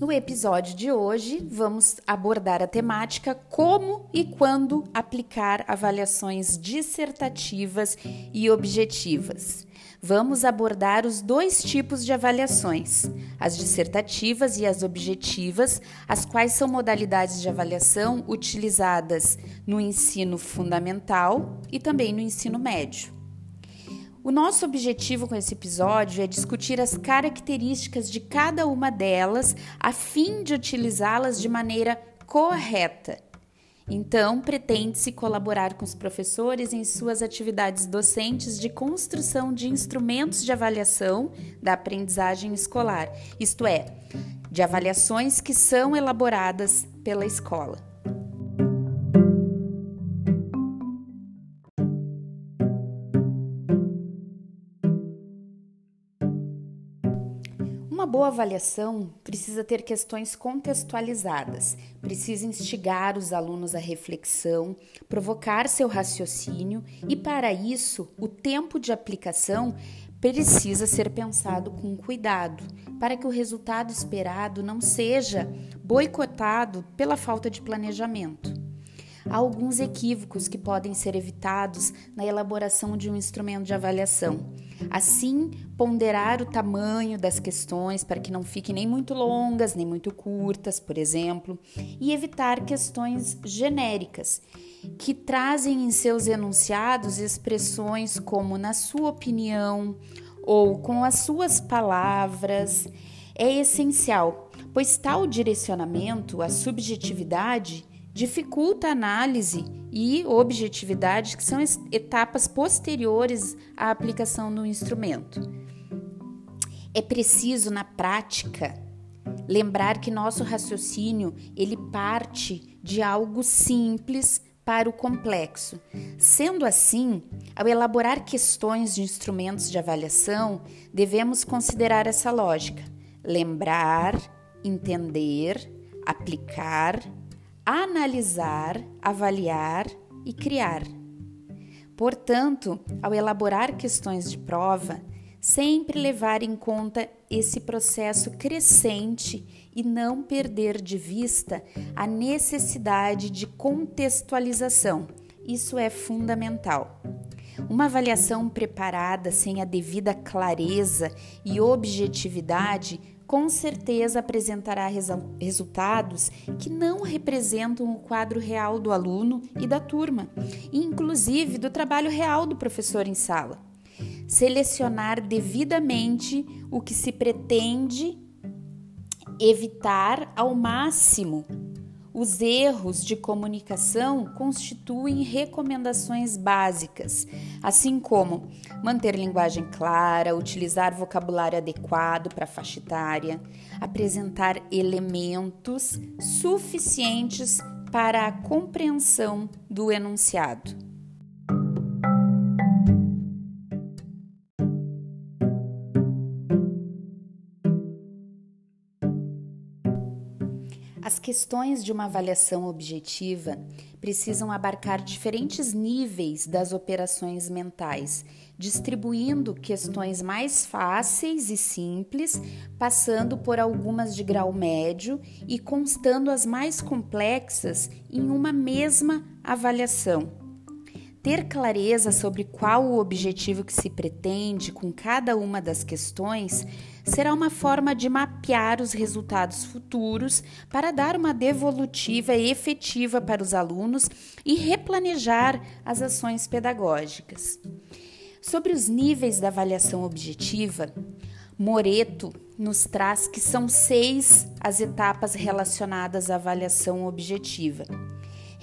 No episódio de hoje, vamos abordar a temática como e quando aplicar avaliações dissertativas e objetivas. Vamos abordar os dois tipos de avaliações, as dissertativas e as objetivas, as quais são modalidades de avaliação utilizadas no ensino fundamental e também no ensino médio. O nosso objetivo com esse episódio é discutir as características de cada uma delas a fim de utilizá-las de maneira correta. Então, pretende-se colaborar com os professores em suas atividades docentes de construção de instrumentos de avaliação da aprendizagem escolar, isto é, de avaliações que são elaboradas pela escola. Boa avaliação precisa ter questões contextualizadas, precisa instigar os alunos à reflexão, provocar seu raciocínio e, para isso, o tempo de aplicação precisa ser pensado com cuidado, para que o resultado esperado não seja boicotado pela falta de planejamento. Há alguns equívocos que podem ser evitados na elaboração de um instrumento de avaliação. Assim, ponderar o tamanho das questões para que não fiquem nem muito longas, nem muito curtas, por exemplo, e evitar questões genéricas que trazem em seus enunciados expressões como na sua opinião ou com as suas palavras. É essencial, pois tal direcionamento à subjetividade dificulta a análise e objetividade, que são etapas posteriores à aplicação do instrumento. É preciso na prática lembrar que nosso raciocínio ele parte de algo simples para o complexo. Sendo assim, ao elaborar questões de instrumentos de avaliação, devemos considerar essa lógica: lembrar, entender, aplicar analisar, avaliar e criar. Portanto, ao elaborar questões de prova, sempre levar em conta esse processo crescente e não perder de vista a necessidade de contextualização. Isso é fundamental. Uma avaliação preparada sem a devida clareza e objetividade com certeza apresentará resultados que não representam o quadro real do aluno e da turma, inclusive do trabalho real do professor em sala. Selecionar devidamente o que se pretende evitar ao máximo os erros de comunicação constituem recomendações básicas, assim como manter linguagem clara, utilizar vocabulário adequado para a faixa etária, apresentar elementos suficientes para a compreensão do enunciado. As questões de uma avaliação objetiva precisam abarcar diferentes níveis das operações mentais, distribuindo questões mais fáceis e simples, passando por algumas de grau médio e constando as mais complexas em uma mesma avaliação. Ter clareza sobre qual o objetivo que se pretende com cada uma das questões será uma forma de mapear os resultados futuros para dar uma devolutiva efetiva para os alunos e replanejar as ações pedagógicas. Sobre os níveis da avaliação objetiva, Moreto nos traz que são seis as etapas relacionadas à avaliação objetiva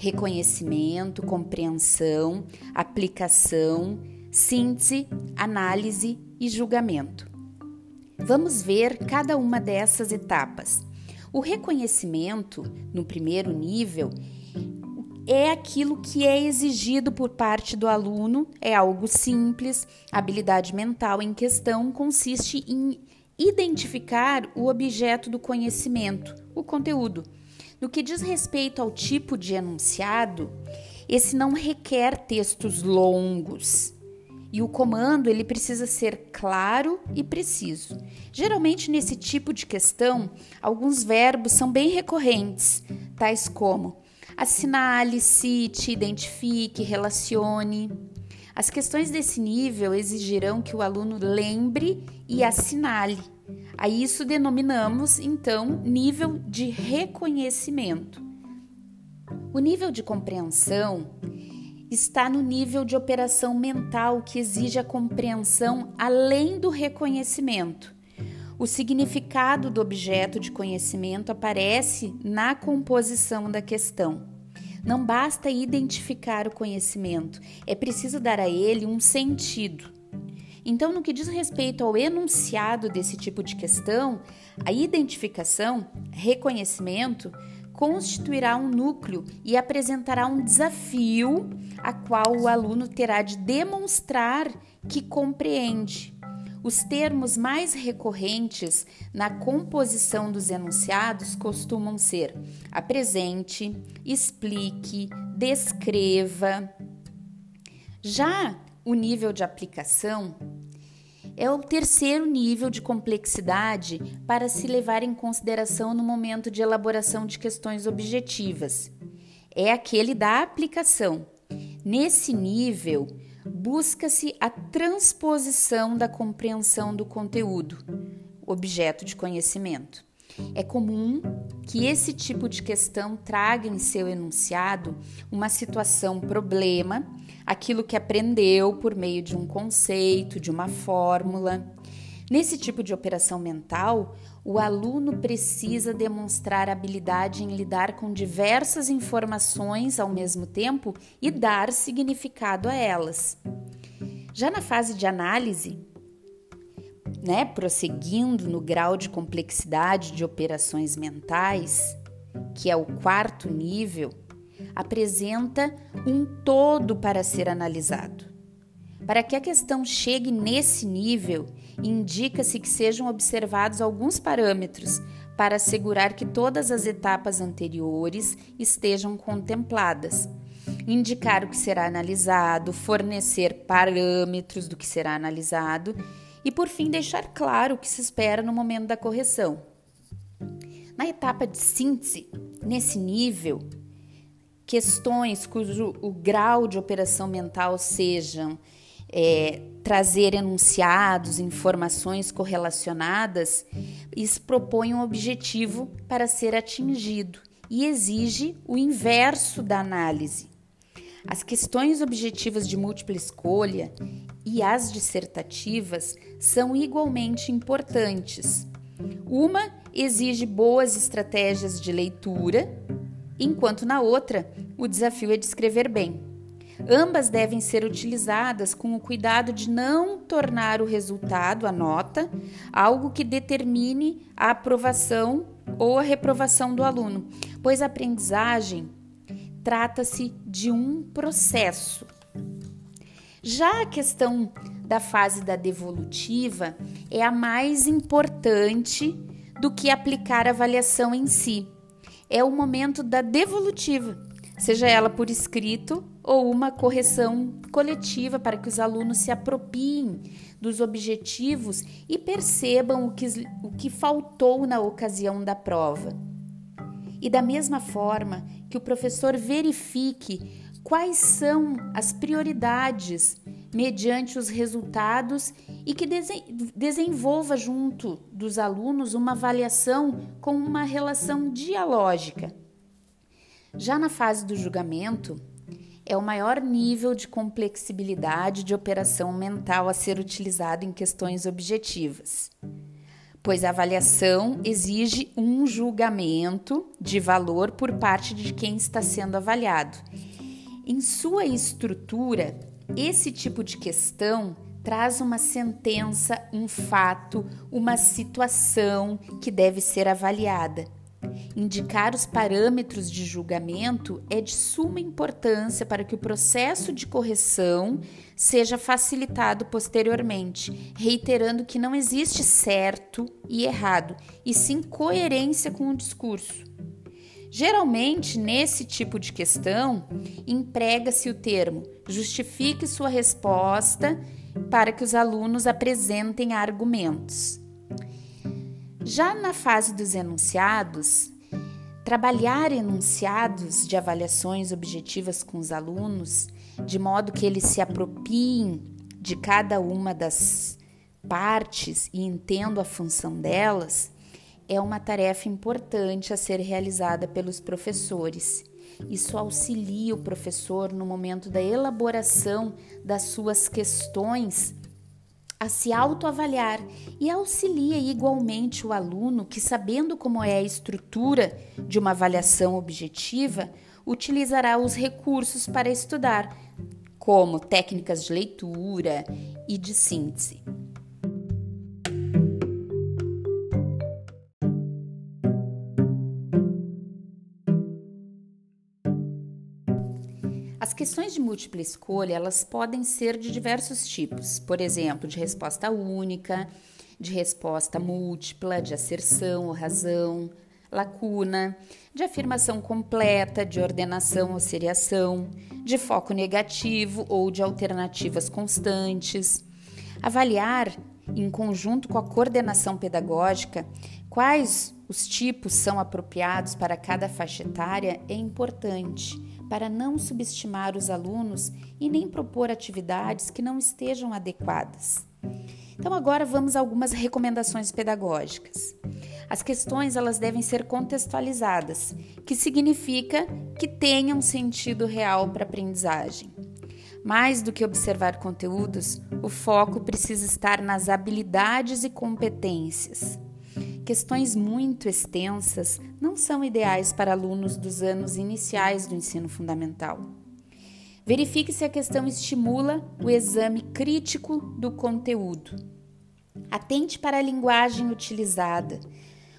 reconhecimento, compreensão, aplicação, síntese, análise e julgamento. Vamos ver cada uma dessas etapas. O reconhecimento, no primeiro nível, é aquilo que é exigido por parte do aluno, é algo simples. A habilidade mental em questão consiste em identificar o objeto do conhecimento, o conteúdo no que diz respeito ao tipo de enunciado, esse não requer textos longos. E o comando ele precisa ser claro e preciso. Geralmente nesse tipo de questão, alguns verbos são bem recorrentes, tais como assinale, cite, identifique, relacione. As questões desse nível exigirão que o aluno lembre e assinale. A isso denominamos, então, nível de reconhecimento. O nível de compreensão está no nível de operação mental que exige a compreensão além do reconhecimento. O significado do objeto de conhecimento aparece na composição da questão. Não basta identificar o conhecimento, é preciso dar a ele um sentido. Então, no que diz respeito ao enunciado desse tipo de questão, a identificação, reconhecimento, constituirá um núcleo e apresentará um desafio a qual o aluno terá de demonstrar que compreende. Os termos mais recorrentes na composição dos enunciados costumam ser apresente, explique, descreva. Já o nível de aplicação é o terceiro nível de complexidade para se levar em consideração no momento de elaboração de questões objetivas. É aquele da aplicação. Nesse nível, busca-se a transposição da compreensão do conteúdo, objeto de conhecimento. É comum que esse tipo de questão traga em seu enunciado uma situação problema, aquilo que aprendeu por meio de um conceito, de uma fórmula. Nesse tipo de operação mental, o aluno precisa demonstrar habilidade em lidar com diversas informações ao mesmo tempo e dar significado a elas. Já na fase de análise, né, prosseguindo no grau de complexidade de operações mentais, que é o quarto nível, apresenta um todo para ser analisado. Para que a questão chegue nesse nível, indica-se que sejam observados alguns parâmetros para assegurar que todas as etapas anteriores estejam contempladas. Indicar o que será analisado, fornecer parâmetros do que será analisado e, por fim, deixar claro o que se espera no momento da correção. Na etapa de síntese, nesse nível, questões cujo o grau de operação mental sejam é, trazer enunciados, informações correlacionadas, isso propõe um objetivo para ser atingido e exige o inverso da análise. As questões objetivas de múltipla escolha e as dissertativas são igualmente importantes. Uma exige boas estratégias de leitura, enquanto na outra o desafio é descrever bem. Ambas devem ser utilizadas com o cuidado de não tornar o resultado, a nota, algo que determine a aprovação ou a reprovação do aluno, pois a aprendizagem trata-se de um processo. Já a questão da fase da devolutiva é a mais importante do que aplicar a avaliação em si. É o momento da devolutiva, seja ela por escrito ou uma correção coletiva para que os alunos se apropriem dos objetivos e percebam o que, o que faltou na ocasião da prova. E da mesma forma que o professor verifique quais são as prioridades mediante os resultados e que desenvolva junto dos alunos uma avaliação com uma relação dialógica. Já na fase do julgamento, é o maior nível de complexibilidade de operação mental a ser utilizado em questões objetivas, pois a avaliação exige um julgamento de valor por parte de quem está sendo avaliado. Em sua estrutura, esse tipo de questão traz uma sentença, um fato, uma situação que deve ser avaliada Indicar os parâmetros de julgamento é de suma importância para que o processo de correção seja facilitado posteriormente, reiterando que não existe certo e errado, e sim coerência com o discurso. Geralmente, nesse tipo de questão, emprega-se o termo justifique sua resposta para que os alunos apresentem argumentos. Já na fase dos enunciados, trabalhar enunciados de avaliações objetivas com os alunos, de modo que eles se apropiem de cada uma das partes e entendam a função delas, é uma tarefa importante a ser realizada pelos professores. Isso auxilia o professor no momento da elaboração das suas questões a se autoavaliar e auxilia igualmente o aluno que, sabendo como é a estrutura de uma avaliação objetiva, utilizará os recursos para estudar, como técnicas de leitura e de síntese. As questões de múltipla escolha, elas podem ser de diversos tipos, por exemplo, de resposta única, de resposta múltipla, de asserção ou razão, lacuna, de afirmação completa, de ordenação ou seriação, de foco negativo ou de alternativas constantes. Avaliar, em conjunto com a coordenação pedagógica, quais os tipos são apropriados para cada faixa etária é importante para não subestimar os alunos e nem propor atividades que não estejam adequadas. Então agora vamos a algumas recomendações pedagógicas. As questões elas devem ser contextualizadas, que significa que tenham sentido real para a aprendizagem. Mais do que observar conteúdos, o foco precisa estar nas habilidades e competências. Questões muito extensas não são ideais para alunos dos anos iniciais do ensino fundamental. Verifique se a questão estimula o exame crítico do conteúdo. Atente para a linguagem utilizada.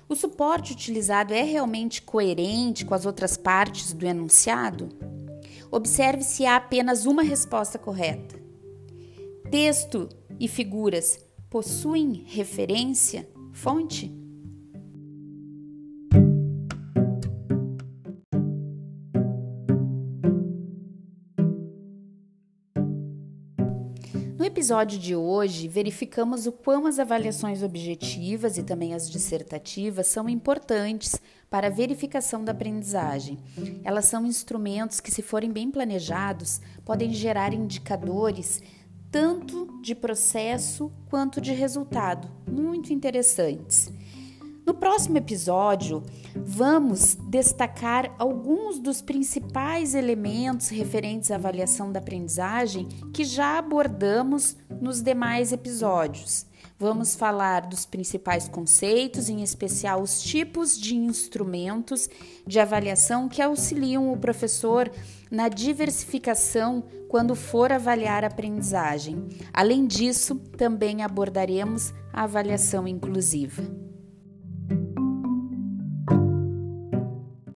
O suporte utilizado é realmente coerente com as outras partes do enunciado? Observe se há apenas uma resposta correta. Texto e figuras possuem referência, fonte? Episódio de hoje, verificamos o quão as avaliações objetivas e também as dissertativas são importantes para a verificação da aprendizagem. Elas são instrumentos que, se forem bem planejados, podem gerar indicadores tanto de processo quanto de resultado, muito interessantes. No próximo episódio, vamos destacar alguns dos principais elementos referentes à avaliação da aprendizagem que já abordamos nos demais episódios. Vamos falar dos principais conceitos, em especial os tipos de instrumentos de avaliação que auxiliam o professor na diversificação quando for avaliar a aprendizagem. Além disso, também abordaremos a avaliação inclusiva.